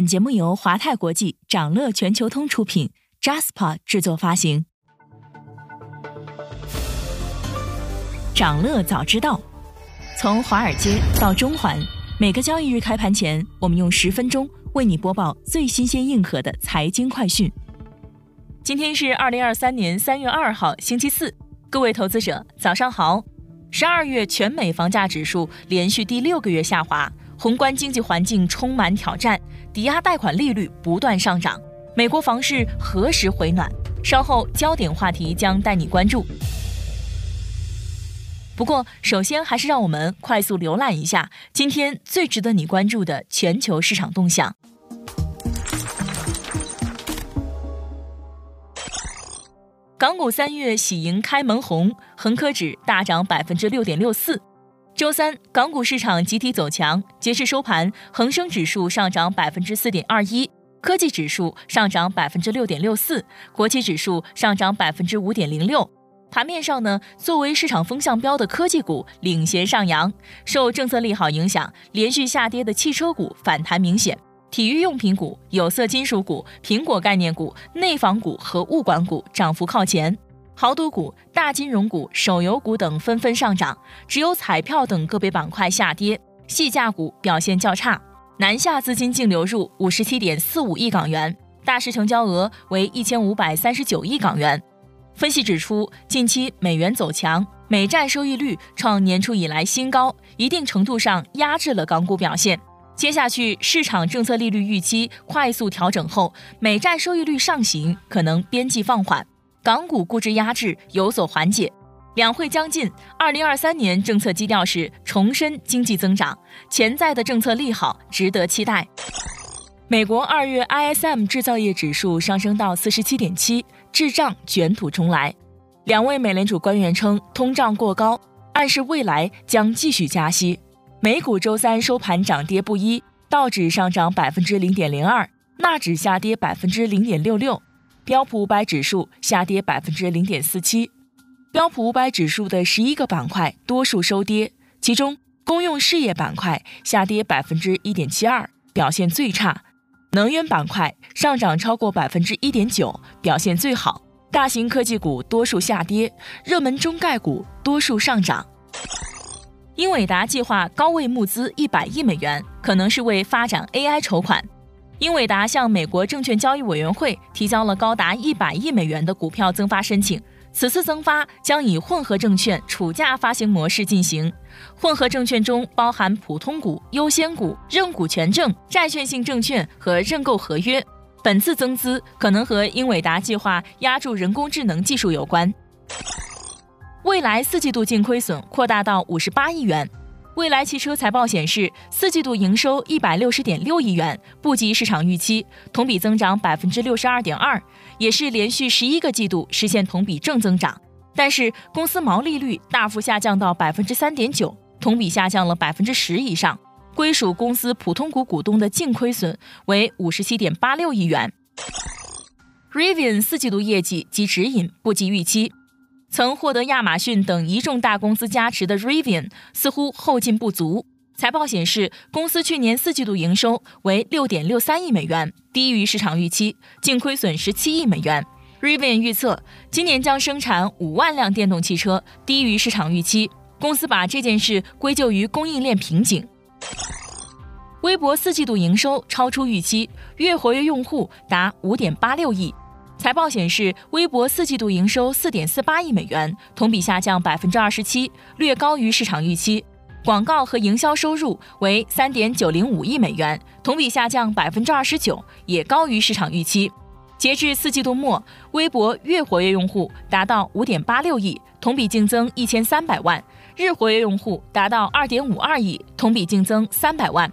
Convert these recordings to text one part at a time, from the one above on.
本节目由华泰国际、掌乐全球通出品，Jaspa 制作发行。掌乐早知道，从华尔街到中环，每个交易日开盘前，我们用十分钟为你播报最新鲜、硬核的财经快讯。今天是二零二三年三月二号，星期四，各位投资者早上好。十二月全美房价指数连续第六个月下滑，宏观经济环境充满挑战，抵押贷款利率不断上涨。美国房市何时回暖？稍后焦点话题将带你关注。不过，首先还是让我们快速浏览一下今天最值得你关注的全球市场动向。港股三月喜迎开门红，恒科指大涨百分之六点六四。周三，港股市场集体走强，截至收盘，恒生指数上涨百分之四点二一，科技指数上涨百分之六点六四，国企指数上涨百分之五点零六。盘面上呢，作为市场风向标的科技股领衔上扬，受政策利好影响，连续下跌的汽车股反弹明显，体育用品股、有色金属股、苹果概念股、内房股和物管股涨幅靠前，豪赌股、大金融股、手游股等纷纷上涨，只有彩票等个别板块下跌，细价股表现较差。南下资金净流入五十七点四五亿港元，大市成交额为一千五百三十九亿港元。分析指出，近期美元走强，美债收益率创年初以来新高，一定程度上压制了港股表现。接下去，市场政策利率预期快速调整后，美债收益率上行可能边际放缓，港股估值压制有所缓解。两会将近，二零二三年政策基调是重申经济增长，潜在的政策利好值得期待。美国二月 ISM 制造业指数上升到四十七点七。滞胀卷土重来，两位美联储官员称通胀过高，暗示未来将继续加息。美股周三收盘涨跌不一，道指上涨百分之零点零二，纳指下跌百分之零点六六，标普五百指数下跌百分之零点四七。标普五百指数的十一个板块多数收跌，其中公用事业板块下跌百分之一点七二，表现最差。能源板块上涨超过百分之一点九，表现最好。大型科技股多数下跌，热门中概股多数上涨。英伟达计划高位募资一百亿美元，可能是为发展 AI 筹款。英伟达向美国证券交易委员会提交了高达一百亿美元的股票增发申请。此次增发将以混合证券储价发行模式进行，混合证券中包含普通股、优先股、认股权证、债券性证券和认购合约。本次增资可能和英伟达计划压注人工智能技术有关。未来四季度净亏损扩大到五十八亿元。蔚来汽车财报显示，四季度营收一百六十点六亿元，不及市场预期，同比增长百分之六十二点二，也是连续十一个季度实现同比正增长。但是，公司毛利率大幅下降到百分之三点九，同比下降了百分之十以上。归属公司普通股股东的净亏损为五十七点八六亿元。Rivian 四季度业绩及指引不及预期。曾获得亚马逊等一众大公司加持的 Rivian 似乎后劲不足。财报显示，公司去年四季度营收为六点六三亿美元，低于市场预期，净亏损十七亿美元。Rivian 预测今年将生产五万辆电动汽车，低于市场预期。公司把这件事归咎于供应链瓶颈。微博四季度营收超出预期，月活跃用户达五点八六亿。财报显示，微博四季度营收四点四八亿美元，同比下降百分之二十七，略高于市场预期。广告和营销收入为三点九零五亿美元，同比下降百分之二十九，也高于市场预期。截至四季度末，微博月活跃用户达到五点八六亿，同比净增一千三百万；日活跃用户达到二点五二亿，同比净增三百万。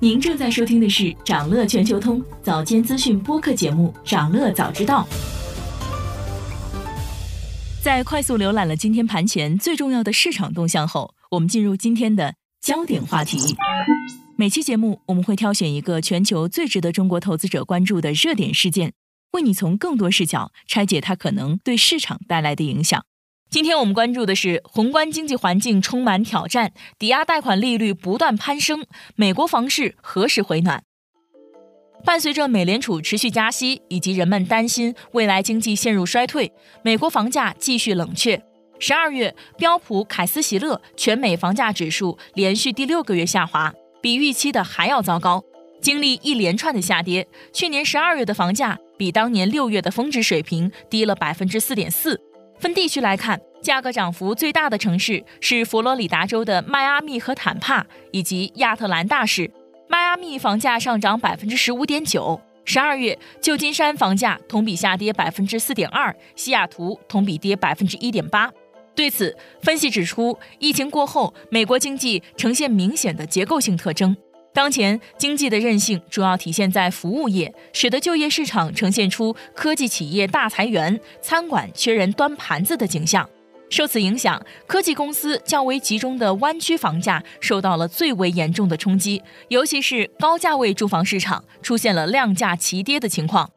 您正在收听的是长乐全球通早间资讯播客节目《长乐早知道》。在快速浏览了今天盘前最重要的市场动向后，我们进入今天的焦点话题。每期节目我们会挑选一个全球最值得中国投资者关注的热点事件，为你从更多视角拆解它可能对市场带来的影响。今天我们关注的是宏观经济环境充满挑战，抵押贷款利率不断攀升，美国房市何时回暖？伴随着美联储持续加息，以及人们担心未来经济陷入衰退，美国房价继续冷却。十二月，标普凯斯席勒全美房价指数连续第六个月下滑，比预期的还要糟糕。经历一连串的下跌，去年十二月的房价比当年六月的峰值水平低了百分之四点四。分地区来看，价格涨幅最大的城市是佛罗里达州的迈阿密和坦帕，以及亚特兰大市。迈阿密房价上涨百分之十五点九，十二月旧金山房价同比下跌百分之四点二，西雅图同比跌百分之一点八。对此，分析指出，疫情过后，美国经济呈现明显的结构性特征。当前经济的韧性主要体现在服务业，使得就业市场呈现出科技企业大裁员、餐馆缺人端盘子的景象。受此影响，科技公司较为集中的湾区房价受到了最为严重的冲击，尤其是高价位住房市场出现了量价齐跌的情况。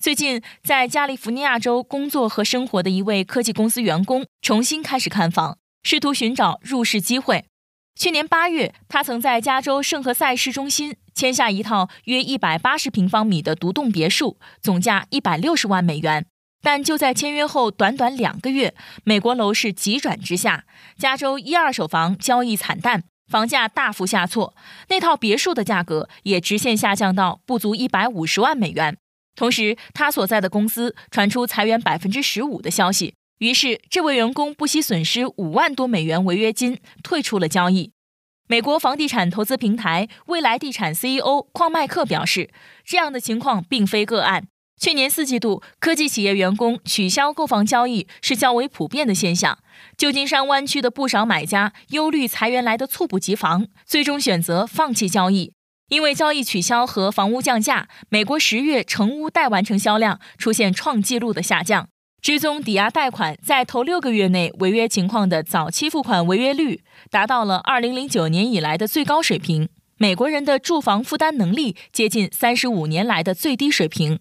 最近，在加利福尼亚州工作和生活的一位科技公司员工重新开始看房，试图寻找入市机会。去年八月，他曾在加州圣何塞市中心签下一套约一百八十平方米的独栋别墅，总价一百六十万美元。但就在签约后短短两个月，美国楼市急转直下，加州一二手房交易惨淡，房价大幅下挫，那套别墅的价格也直线下降到不足一百五十万美元。同时，他所在的公司传出裁员百分之十五的消息。于是，这位员工不惜损失五万多美元违约金，退出了交易。美国房地产投资平台未来地产 CEO 邝麦克表示，这样的情况并非个案。去年四季度，科技企业员工取消购房交易是较为普遍的现象。旧金山湾区的不少买家忧虑裁员来的猝不及防，最终选择放弃交易。因为交易取消和房屋降价，美国十月成屋待完成销量出现创纪录的下降。追踪抵押贷款在头六个月内违约情况的早期付款违约率达到了二零零九年以来的最高水平。美国人的住房负担能力接近三十五年来的最低水平，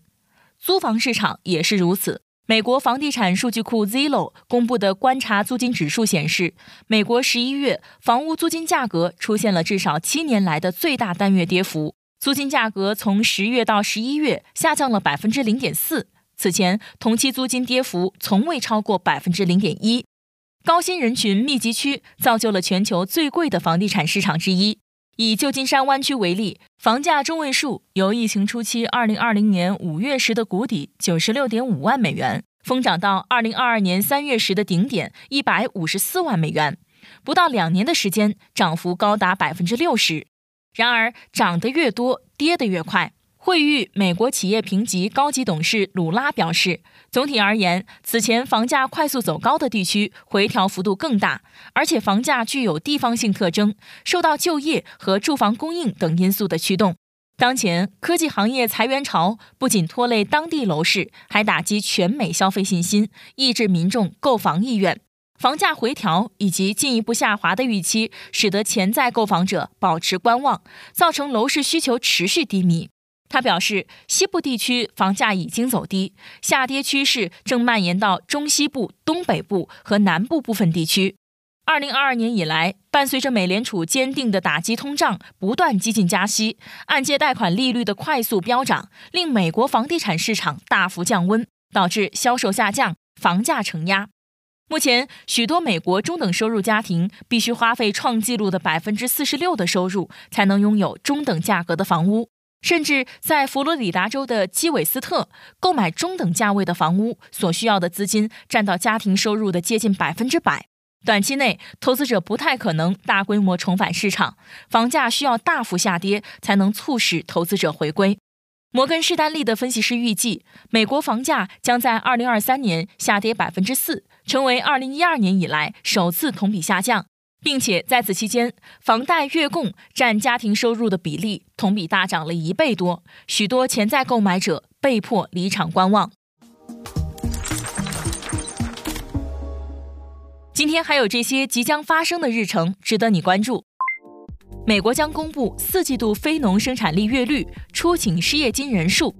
租房市场也是如此。美国房地产数据库 Zillow 公布的观察租金指数显示，美国十一月房屋租金价格出现了至少七年来的最大单月跌幅，租金价格从十月到十一月下降了百分之零点四。此前同期租金跌幅从未超过百分之零点一，高薪人群密集区造就了全球最贵的房地产市场之一。以旧金山湾区为例，房价中位数由疫情初期二零二零年五月时的谷底九十六点五万美元，疯涨到二零二二年三月时的顶点一百五十四万美元，不到两年的时间，涨幅高达百分之六十。然而，涨得越多，跌得越快。惠誉美国企业评级高级董事鲁拉表示，总体而言，此前房价快速走高的地区回调幅度更大，而且房价具有地方性特征，受到就业和住房供应等因素的驱动。当前科技行业裁员潮不仅拖累当地楼市，还打击全美消费信心，抑制民众购房意愿。房价回调以及进一步下滑的预期，使得潜在购房者保持观望，造成楼市需求持续低迷。他表示，西部地区房价已经走低，下跌趋势正蔓延到中西部、东北部和南部部分地区。二零二二年以来，伴随着美联储坚定的打击通胀、不断激进加息，按揭贷款利率的快速飙涨，令美国房地产市场大幅降温，导致销售下降、房价承压。目前，许多美国中等收入家庭必须花费创纪录的百分之四十六的收入，才能拥有中等价格的房屋。甚至在佛罗里达州的基韦斯特，购买中等价位的房屋所需要的资金占到家庭收入的接近百分之百。短期内，投资者不太可能大规模重返市场，房价需要大幅下跌才能促使投资者回归。摩根士丹利的分析师预计，美国房价将在二零二三年下跌百分之四，成为二零一二年以来首次同比下降。并且在此期间，房贷月供占家庭收入的比例同比大涨了一倍多，许多潜在购买者被迫离场观望。今天还有这些即将发生的日程值得你关注：美国将公布四季度非农生产力月率、出请失业金人数；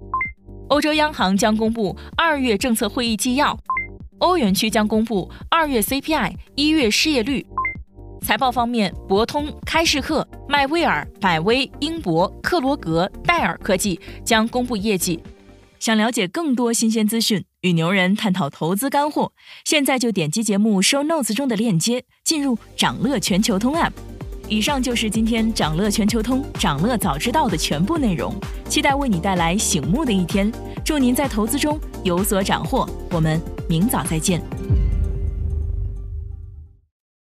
欧洲央行将公布二月政策会议纪要；欧元区将公布二月 CPI、一月失业率。财报方面，博通、开市客、迈威尔、百威、英博、克罗格、戴尔科技将公布业绩。想了解更多新鲜资讯，与牛人探讨投资干货，现在就点击节目 show notes 中的链接，进入掌乐全球通 app。以上就是今天掌乐全球通、掌乐早知道的全部内容，期待为你带来醒目的一天。祝您在投资中有所斩获，我们明早再见。